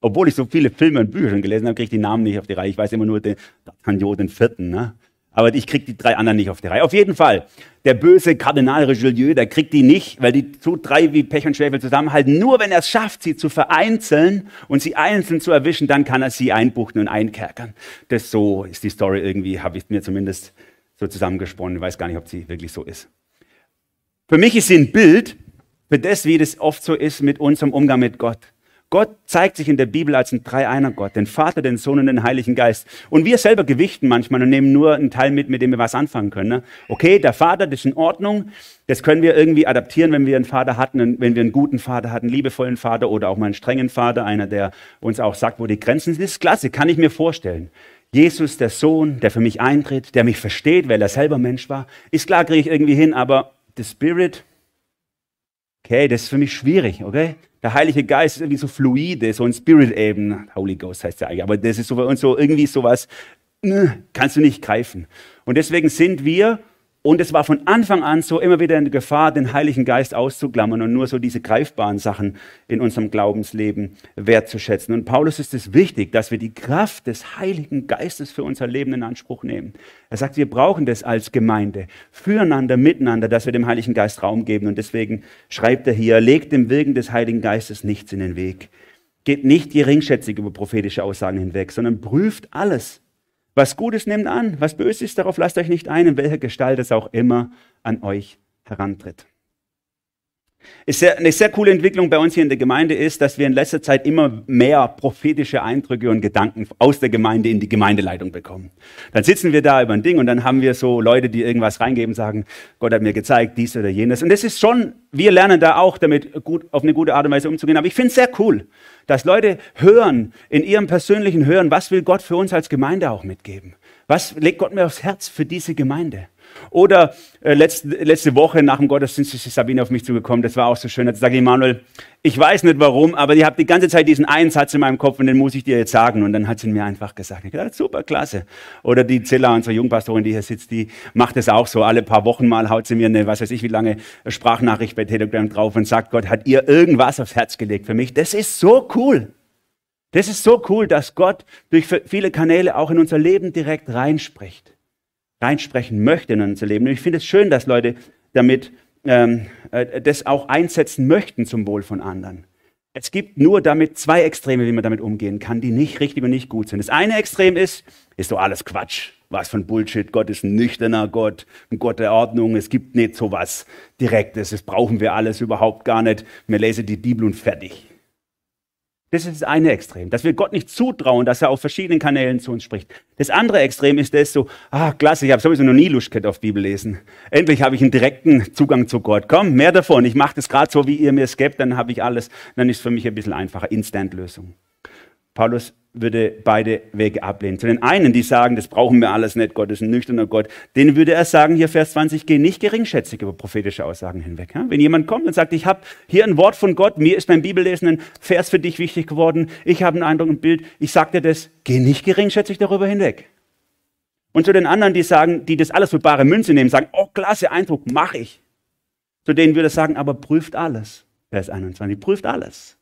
Obwohl ich so viele Filme und Bücher schon gelesen habe, kriege ich die Namen nicht auf die Reihe. Ich weiß immer nur den D'Artagnan, den vierten. Ne? Aber ich kriege die drei anderen nicht auf die Reihe. Auf jeden Fall, der böse Kardinal Richelieu, der kriegt die nicht, weil die so drei wie Pech und Schwefel zusammenhalten. Nur wenn er es schafft, sie zu vereinzeln und sie einzeln zu erwischen, dann kann er sie einbuchten und einkerkern. Das so ist die Story irgendwie, habe ich mir zumindest so zusammengesponnen. Ich weiß gar nicht, ob sie wirklich so ist. Für mich ist sie ein Bild für das, wie das oft so ist mit unserem Umgang mit Gott. Gott zeigt sich in der Bibel als ein Dreieiner Gott, den Vater, den Sohn und den Heiligen Geist. Und wir selber gewichten manchmal und nehmen nur einen Teil mit, mit dem wir was anfangen können. Ne? Okay, der Vater, das ist in Ordnung. Das können wir irgendwie adaptieren, wenn wir einen Vater hatten, wenn wir einen guten Vater hatten, einen liebevollen Vater oder auch mal einen strengen Vater, einer, der uns auch sagt, wo die Grenzen sind. Das ist klasse, kann ich mir vorstellen. Jesus, der Sohn, der für mich eintritt, der mich versteht, weil er selber Mensch war. Ist klar, kriege ich irgendwie hin, aber the Spirit, okay, das ist für mich schwierig, okay? Der Heilige Geist ist irgendwie so fluide, so ein Spirit-Ebene. Holy Ghost heißt ja eigentlich, aber das ist so uns so irgendwie sowas kannst du nicht greifen. Und deswegen sind wir und es war von Anfang an so immer wieder eine Gefahr, den Heiligen Geist auszuklammern und nur so diese greifbaren Sachen in unserem Glaubensleben wertzuschätzen. Und Paulus ist es wichtig, dass wir die Kraft des Heiligen Geistes für unser Leben in Anspruch nehmen. Er sagt, wir brauchen das als Gemeinde, füreinander, miteinander, dass wir dem Heiligen Geist Raum geben. Und deswegen schreibt er hier, legt dem Wirken des Heiligen Geistes nichts in den Weg. Geht nicht geringschätzig über prophetische Aussagen hinweg, sondern prüft alles was Gutes nehmt an, was Böses darauf lasst euch nicht ein, in welcher Gestalt es auch immer an euch herantritt. Eine sehr coole Entwicklung bei uns hier in der Gemeinde ist, dass wir in letzter Zeit immer mehr prophetische Eindrücke und Gedanken aus der Gemeinde in die Gemeindeleitung bekommen. Dann sitzen wir da über ein Ding und dann haben wir so Leute, die irgendwas reingeben, sagen, Gott hat mir gezeigt, dies oder jenes. Und das ist schon, wir lernen da auch damit gut, auf eine gute Art und Weise umzugehen. Aber ich finde es sehr cool, dass Leute hören, in ihrem persönlichen Hören, was will Gott für uns als Gemeinde auch mitgeben? Was legt Gott mir aufs Herz für diese Gemeinde? Oder äh, letzte, letzte Woche nach dem Gottesdienst ist Sabine auf mich zugekommen. Das war auch so schön. Sage ich, Manuel, ich weiß nicht warum, aber ich habe die ganze Zeit diesen einen Satz in meinem Kopf und den muss ich dir jetzt sagen. Und dann hat sie mir einfach gesagt. Ich dachte, super, klasse. Oder die Zilla, unsere Jungpastorin, die hier sitzt, die macht es auch so. Alle paar Wochen mal haut sie mir eine, was weiß ich, wie lange Sprachnachricht bei Telegram drauf und sagt, Gott hat ihr irgendwas aufs Herz gelegt für mich. Das ist so cool. Das ist so cool, dass Gott durch viele Kanäle auch in unser Leben direkt reinspricht reinsprechen möchte in unser Leben. Und ich finde es schön, dass Leute damit ähm, äh, das auch einsetzen möchten zum Wohl von anderen. Es gibt nur damit zwei Extreme, wie man damit umgehen kann, die nicht richtig und nicht gut sind. Das eine Extrem ist, ist so alles Quatsch. Was von Bullshit. Gott ist ein nüchterner Gott, ein Gott der Ordnung. Es gibt nicht so was Direktes. Das brauchen wir alles überhaupt gar nicht. Wir lesen die Bibel und fertig. Das ist das eine Extrem, dass wir Gott nicht zutrauen, dass er auf verschiedenen Kanälen zu uns spricht. Das andere Extrem ist das so, ah, klasse, ich habe sowieso noch nie Lust auf Bibel lesen. Endlich habe ich einen direkten Zugang zu Gott. Komm, mehr davon. Ich mache das gerade so, wie ihr mir es gebt, dann habe ich alles. Dann ist es für mich ein bisschen einfacher. Instant-Lösung. Paulus würde beide Wege ablehnen. Zu den einen, die sagen, das brauchen wir alles nicht, Gott ist ein nüchterner Gott, denen würde er sagen, hier Vers 20, geh nicht geringschätzig über prophetische Aussagen hinweg. Wenn jemand kommt und sagt, ich habe hier ein Wort von Gott, mir ist beim Bibellesen ein Vers für dich wichtig geworden, ich habe einen Eindruck, ein Bild, ich sage dir das, geh nicht geringschätzig darüber hinweg. Und zu den anderen, die sagen, die das alles für bare Münze nehmen, sagen, oh, klasse Eindruck, mache ich. Zu denen würde er sagen, aber prüft alles. Vers 21, prüft alles.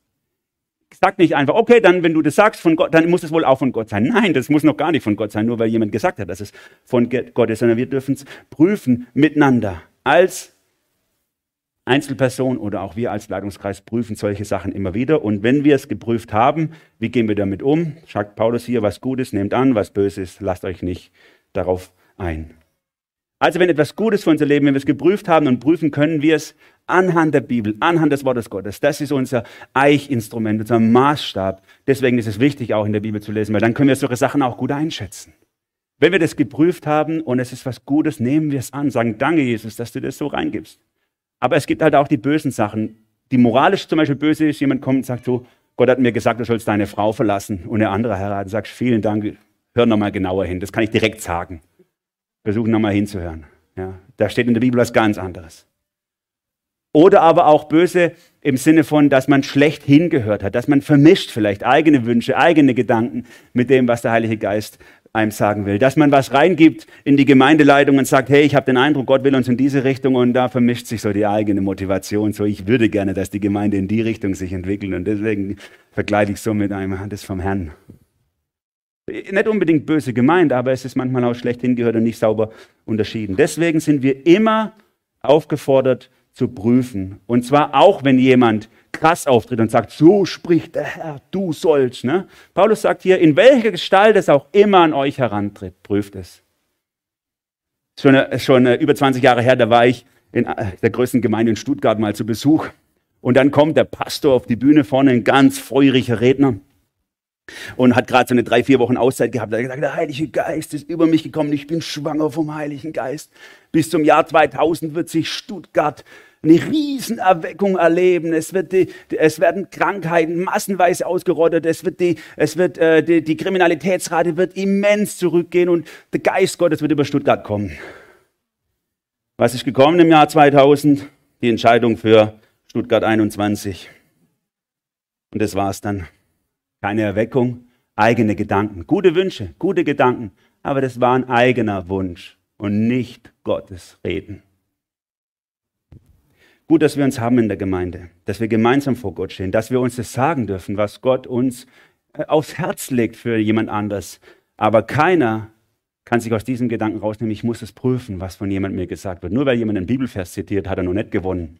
Sag nicht einfach, okay, dann, wenn du das sagst von Gott, dann muss es wohl auch von Gott sein. Nein, das muss noch gar nicht von Gott sein, nur weil jemand gesagt hat, dass es von Gott ist, sondern wir dürfen es prüfen miteinander. Als Einzelperson oder auch wir als Leitungskreis prüfen solche Sachen immer wieder. Und wenn wir es geprüft haben, wie gehen wir damit um? Sagt Paulus hier, was Gutes nehmt an, was Böses, lasst euch nicht darauf ein. Also wenn etwas Gutes für unser Leben, wenn wir es geprüft haben und prüfen, können wir es anhand der Bibel, anhand des Wortes Gottes. Das ist unser Eichinstrument, unser Maßstab. Deswegen ist es wichtig, auch in der Bibel zu lesen, weil dann können wir solche Sachen auch gut einschätzen. Wenn wir das geprüft haben und es ist was Gutes, nehmen wir es an, sagen, danke Jesus, dass du das so reingibst. Aber es gibt halt auch die bösen Sachen. Die moralisch zum Beispiel böse ist, jemand kommt und sagt so, Gott hat mir gesagt, du sollst deine Frau verlassen und eine andere heiraten. Sagst, vielen Dank, hör nochmal genauer hin. Das kann ich direkt sagen. Versuchen nochmal hinzuhören. Ja, da steht in der Bibel was ganz anderes. Oder aber auch böse im Sinne von, dass man schlecht hingehört hat, dass man vermischt vielleicht eigene Wünsche, eigene Gedanken mit dem, was der Heilige Geist einem sagen will. Dass man was reingibt in die Gemeindeleitung und sagt, hey, ich habe den Eindruck, Gott will uns in diese Richtung und da vermischt sich so die eigene Motivation. So, ich würde gerne, dass die Gemeinde in die Richtung sich entwickelt und deswegen vergleiche ich so mit einem, das vom Herrn. Nicht unbedingt böse gemeint, aber es ist manchmal auch schlecht hingehört und nicht sauber unterschieden. Deswegen sind wir immer aufgefordert, zu prüfen. Und zwar auch, wenn jemand krass auftritt und sagt, so spricht der Herr, du sollst. Ne? Paulus sagt hier, in welcher Gestalt es auch immer an euch herantritt, prüft es. Schon, äh, schon äh, über 20 Jahre her, da war ich in äh, der größten Gemeinde in Stuttgart mal zu Besuch. Und dann kommt der Pastor auf die Bühne vorne, ein ganz feuriger Redner. Und hat gerade so eine drei, vier Wochen Auszeit gehabt. Er hat gesagt, der Heilige Geist ist über mich gekommen. Ich bin schwanger vom Heiligen Geist. Bis zum Jahr 2000 wird sich Stuttgart eine Riesenerweckung erleben. Es, wird die, es werden Krankheiten massenweise ausgerottet. Es wird, die, es wird äh, die, die Kriminalitätsrate wird immens zurückgehen und der Geist Gottes wird über Stuttgart kommen. Was ist gekommen im Jahr 2000? Die Entscheidung für Stuttgart 21. Und das war's dann. Keine Erweckung, eigene Gedanken, gute Wünsche, gute Gedanken, aber das war ein eigener Wunsch und nicht Gottes Reden. Gut, dass wir uns haben in der Gemeinde, dass wir gemeinsam vor Gott stehen, dass wir uns das sagen dürfen, was Gott uns äh, aufs Herz legt für jemand anders. Aber keiner kann sich aus diesem Gedanken rausnehmen, ich muss es prüfen, was von jemandem mir gesagt wird. Nur weil jemand einen Bibelvers zitiert, hat er noch nicht gewonnen.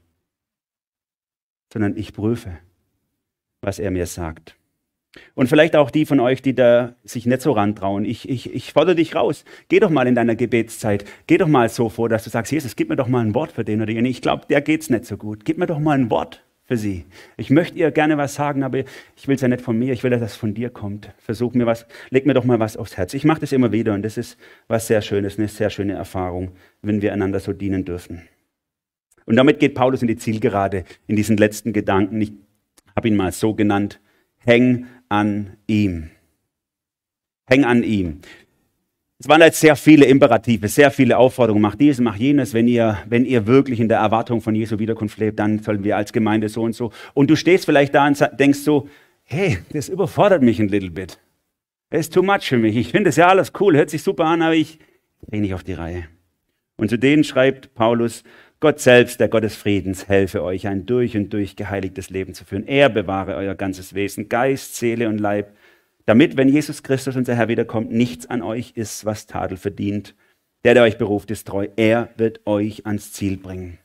Sondern ich prüfe, was er mir sagt. Und vielleicht auch die von euch, die da sich nicht so rantrauen. Ich, ich, ich fordere dich raus. Geh doch mal in deiner Gebetszeit. Geh doch mal so vor, dass du sagst, Jesus, gib mir doch mal ein Wort für den oder den. Ich glaube, der geht's nicht so gut. Gib mir doch mal ein Wort für sie. Ich möchte ihr gerne was sagen, aber ich will es ja nicht von mir. Ich will, dass es von dir kommt. Versuch mir was, leg mir doch mal was aufs Herz. Ich mache das immer wieder und das ist was sehr Schönes, eine sehr schöne Erfahrung, wenn wir einander so dienen dürfen. Und damit geht Paulus in die Zielgerade, in diesen letzten Gedanken. Ich habe ihn mal so genannt. Häng an ihm. Häng an ihm. Es waren jetzt sehr viele Imperative, sehr viele Aufforderungen. Mach dies, mach jenes. Wenn ihr, wenn ihr wirklich in der Erwartung von Jesu Wiederkunft lebt, dann sollen wir als Gemeinde so und so. Und du stehst vielleicht da und denkst so, hey, das überfordert mich ein little bit. Es ist too much für mich. Ich finde das ja alles cool, hört sich super an, aber ich kriege nicht auf die Reihe. Und zu denen schreibt Paulus, Gott selbst, der Gott des Friedens, helfe euch, ein durch und durch geheiligtes Leben zu führen. Er bewahre euer ganzes Wesen, Geist, Seele und Leib damit, wenn Jesus Christus, unser Herr, wiederkommt, nichts an euch ist, was Tadel verdient. Der, der euch beruft, ist treu. Er wird euch ans Ziel bringen.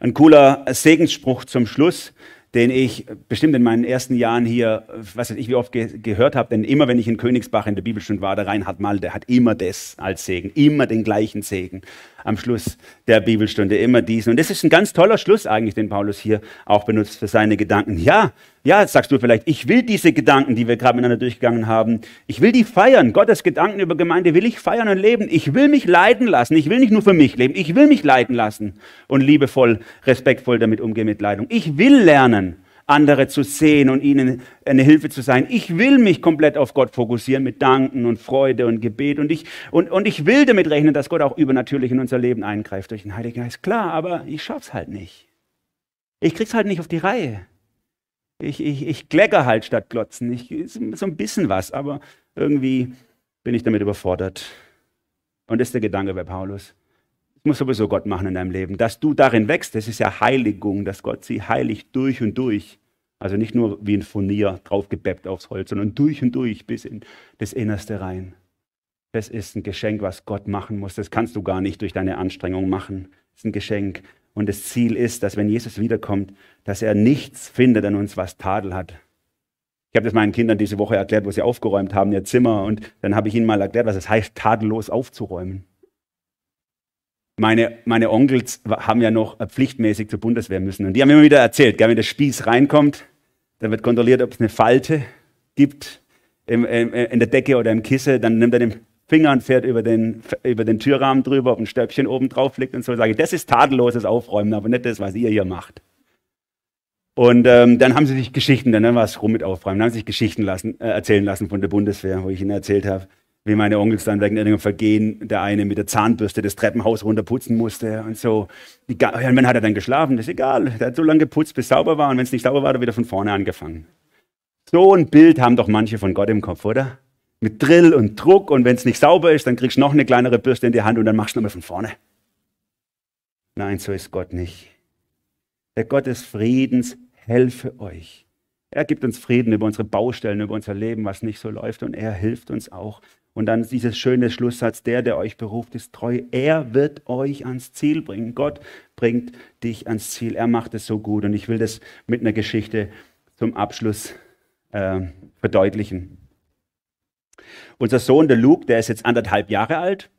Ein cooler Segensspruch zum Schluss, den ich bestimmt in meinen ersten Jahren hier, was weiß ich, wie oft ge gehört habe, denn immer wenn ich in Königsbach in der Bibelstunde war, der Reinhard Mal, der hat immer das als Segen, immer den gleichen Segen am Schluss der Bibelstunde, immer diesen. Und das ist ein ganz toller Schluss eigentlich, den Paulus hier auch benutzt für seine Gedanken. Ja, ja, sagst du vielleicht, ich will diese Gedanken, die wir gerade miteinander durchgegangen haben, ich will die feiern. Gottes Gedanken über Gemeinde will ich feiern und leben. Ich will mich leiten lassen. Ich will nicht nur für mich leben, ich will mich leiten lassen und liebevoll, respektvoll damit umgehen mit Leitung. Ich will lernen andere zu sehen und ihnen eine Hilfe zu sein. Ich will mich komplett auf Gott fokussieren mit Danken und Freude und Gebet und ich, und, und ich will damit rechnen, dass Gott auch übernatürlich in unser Leben eingreift durch den Heiligen Geist. Klar, aber ich schaff's halt nicht. Ich krieg's halt nicht auf die Reihe. Ich, ich, ich klecker halt statt glotzen. Ich, so ein bisschen was, aber irgendwie bin ich damit überfordert. Und das ist der Gedanke bei Paulus. Das muss sowieso Gott machen in deinem Leben. Dass du darin wächst, das ist ja Heiligung, dass Gott sie heiligt durch und durch. Also nicht nur wie ein Furnier draufgebeppt aufs Holz, sondern durch und durch bis in das Innerste rein. Das ist ein Geschenk, was Gott machen muss. Das kannst du gar nicht durch deine Anstrengung machen. Das ist ein Geschenk. Und das Ziel ist, dass wenn Jesus wiederkommt, dass er nichts findet an uns, was Tadel hat. Ich habe das meinen Kindern diese Woche erklärt, wo sie aufgeräumt haben, ihr Zimmer. Und dann habe ich ihnen mal erklärt, was es heißt, tadellos aufzuräumen. Meine, meine Onkels haben ja noch pflichtmäßig zur Bundeswehr müssen. Und die haben immer wieder erzählt, gell, wenn der Spieß reinkommt, dann wird kontrolliert, ob es eine Falte gibt im, im, in der Decke oder im Kissen. Dann nimmt er den Finger und fährt über den, über den Türrahmen drüber, ob ein Stöpfchen oben drauf liegt und so. Sage ich, das ist tadelloses Aufräumen, aber nicht das, was ihr hier macht. Und ähm, dann haben sie sich Geschichten, dann war es rum mit Aufräumen, dann haben sie sich Geschichten lassen, äh, erzählen lassen von der Bundeswehr, wo ich ihnen erzählt habe, wie meine Onkels dann wegen irgendeinem Vergehen der eine mit der Zahnbürste das Treppenhaus runterputzen musste und so. Egal, und wann hat er dann geschlafen? Das ist egal. Der hat so lange geputzt, bis sauber war und wenn es nicht sauber war, hat er wieder von vorne angefangen. So ein Bild haben doch manche von Gott im Kopf, oder? Mit Drill und Druck und wenn es nicht sauber ist, dann kriegst du noch eine kleinere Bürste in die Hand und dann machst du nochmal von vorne. Nein, so ist Gott nicht. Der Gott des Friedens helfe euch. Er gibt uns Frieden über unsere Baustellen, über unser Leben, was nicht so läuft und er hilft uns auch und dann dieses schöne Schlusssatz, der, der euch beruft, ist treu. Er wird euch ans Ziel bringen. Gott bringt dich ans Ziel. Er macht es so gut. Und ich will das mit einer Geschichte zum Abschluss äh, verdeutlichen. Unser Sohn, der Luke, der ist jetzt anderthalb Jahre alt.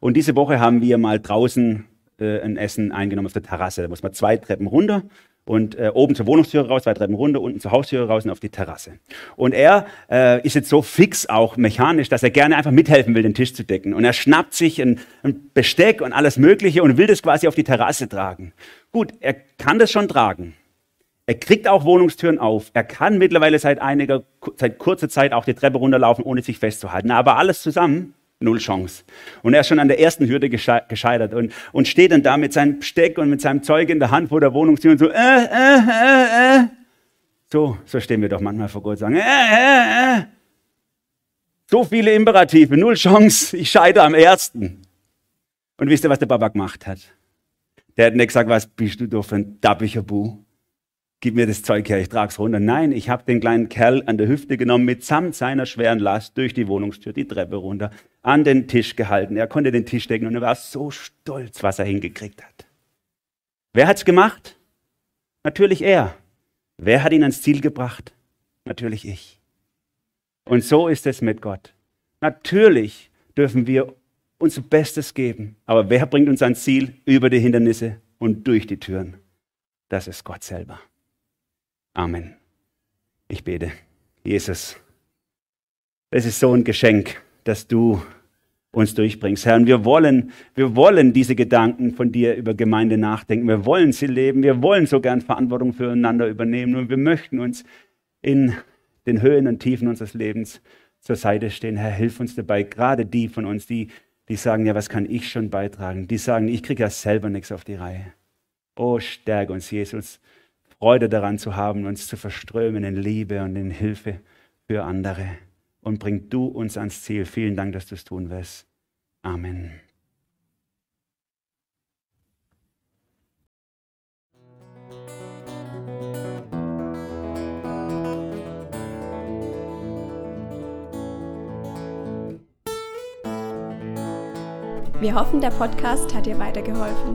Und diese Woche haben wir mal draußen äh, ein Essen eingenommen auf der Terrasse. Da muss man zwei Treppen runter und äh, oben zur Wohnungstür raus, zwei Treppen runter, unten zur Haustür raus und auf die Terrasse. Und er äh, ist jetzt so fix auch mechanisch, dass er gerne einfach mithelfen will, den Tisch zu decken. Und er schnappt sich ein, ein Besteck und alles Mögliche und will das quasi auf die Terrasse tragen. Gut, er kann das schon tragen. Er kriegt auch Wohnungstüren auf. Er kann mittlerweile seit einiger, seit kurzer Zeit auch die Treppe runterlaufen, ohne sich festzuhalten. Aber alles zusammen null Chance. Und er ist schon an der ersten Hürde gescheitert und, und steht dann da mit seinem Steck und mit seinem Zeug in der Hand vor der Wohnungstür und so, äh, äh, äh, äh. So, so stehen wir doch manchmal vor Gott und sagen, äh, äh, äh. So viele Imperative, null Chance, ich scheitere am ersten. Und wisst ihr, was der Papa gemacht hat? Der hat nicht gesagt, was bist du doch für ein dappiger Bu? Gib mir das Zeug her, ich trag's runter. Nein, ich habe den kleinen Kerl an der Hüfte genommen, mitsamt seiner schweren Last durch die Wohnungstür, die Treppe runter, an den Tisch gehalten. Er konnte den Tisch decken und er war so stolz, was er hingekriegt hat. Wer hat's gemacht? Natürlich er. Wer hat ihn ans Ziel gebracht? Natürlich ich. Und so ist es mit Gott. Natürlich dürfen wir unser Bestes geben. Aber wer bringt uns ans Ziel? Über die Hindernisse und durch die Türen. Das ist Gott selber. Amen. Ich bete. Jesus, es ist so ein Geschenk, dass du uns durchbringst. Herr, und wir wollen, wir wollen diese Gedanken von dir über Gemeinde nachdenken. Wir wollen sie leben. Wir wollen so gern Verantwortung füreinander übernehmen. Und wir möchten uns in den Höhen und Tiefen unseres Lebens zur Seite stehen. Herr, hilf uns dabei. Gerade die von uns, die, die sagen, ja, was kann ich schon beitragen? Die sagen, ich kriege ja selber nichts auf die Reihe. Oh, stärke uns, Jesus. Freude daran zu haben, uns zu verströmen in Liebe und in Hilfe für andere und bring du uns ans Ziel. Vielen Dank, dass du es tun wirst. Amen. Wir hoffen, der Podcast hat dir weitergeholfen.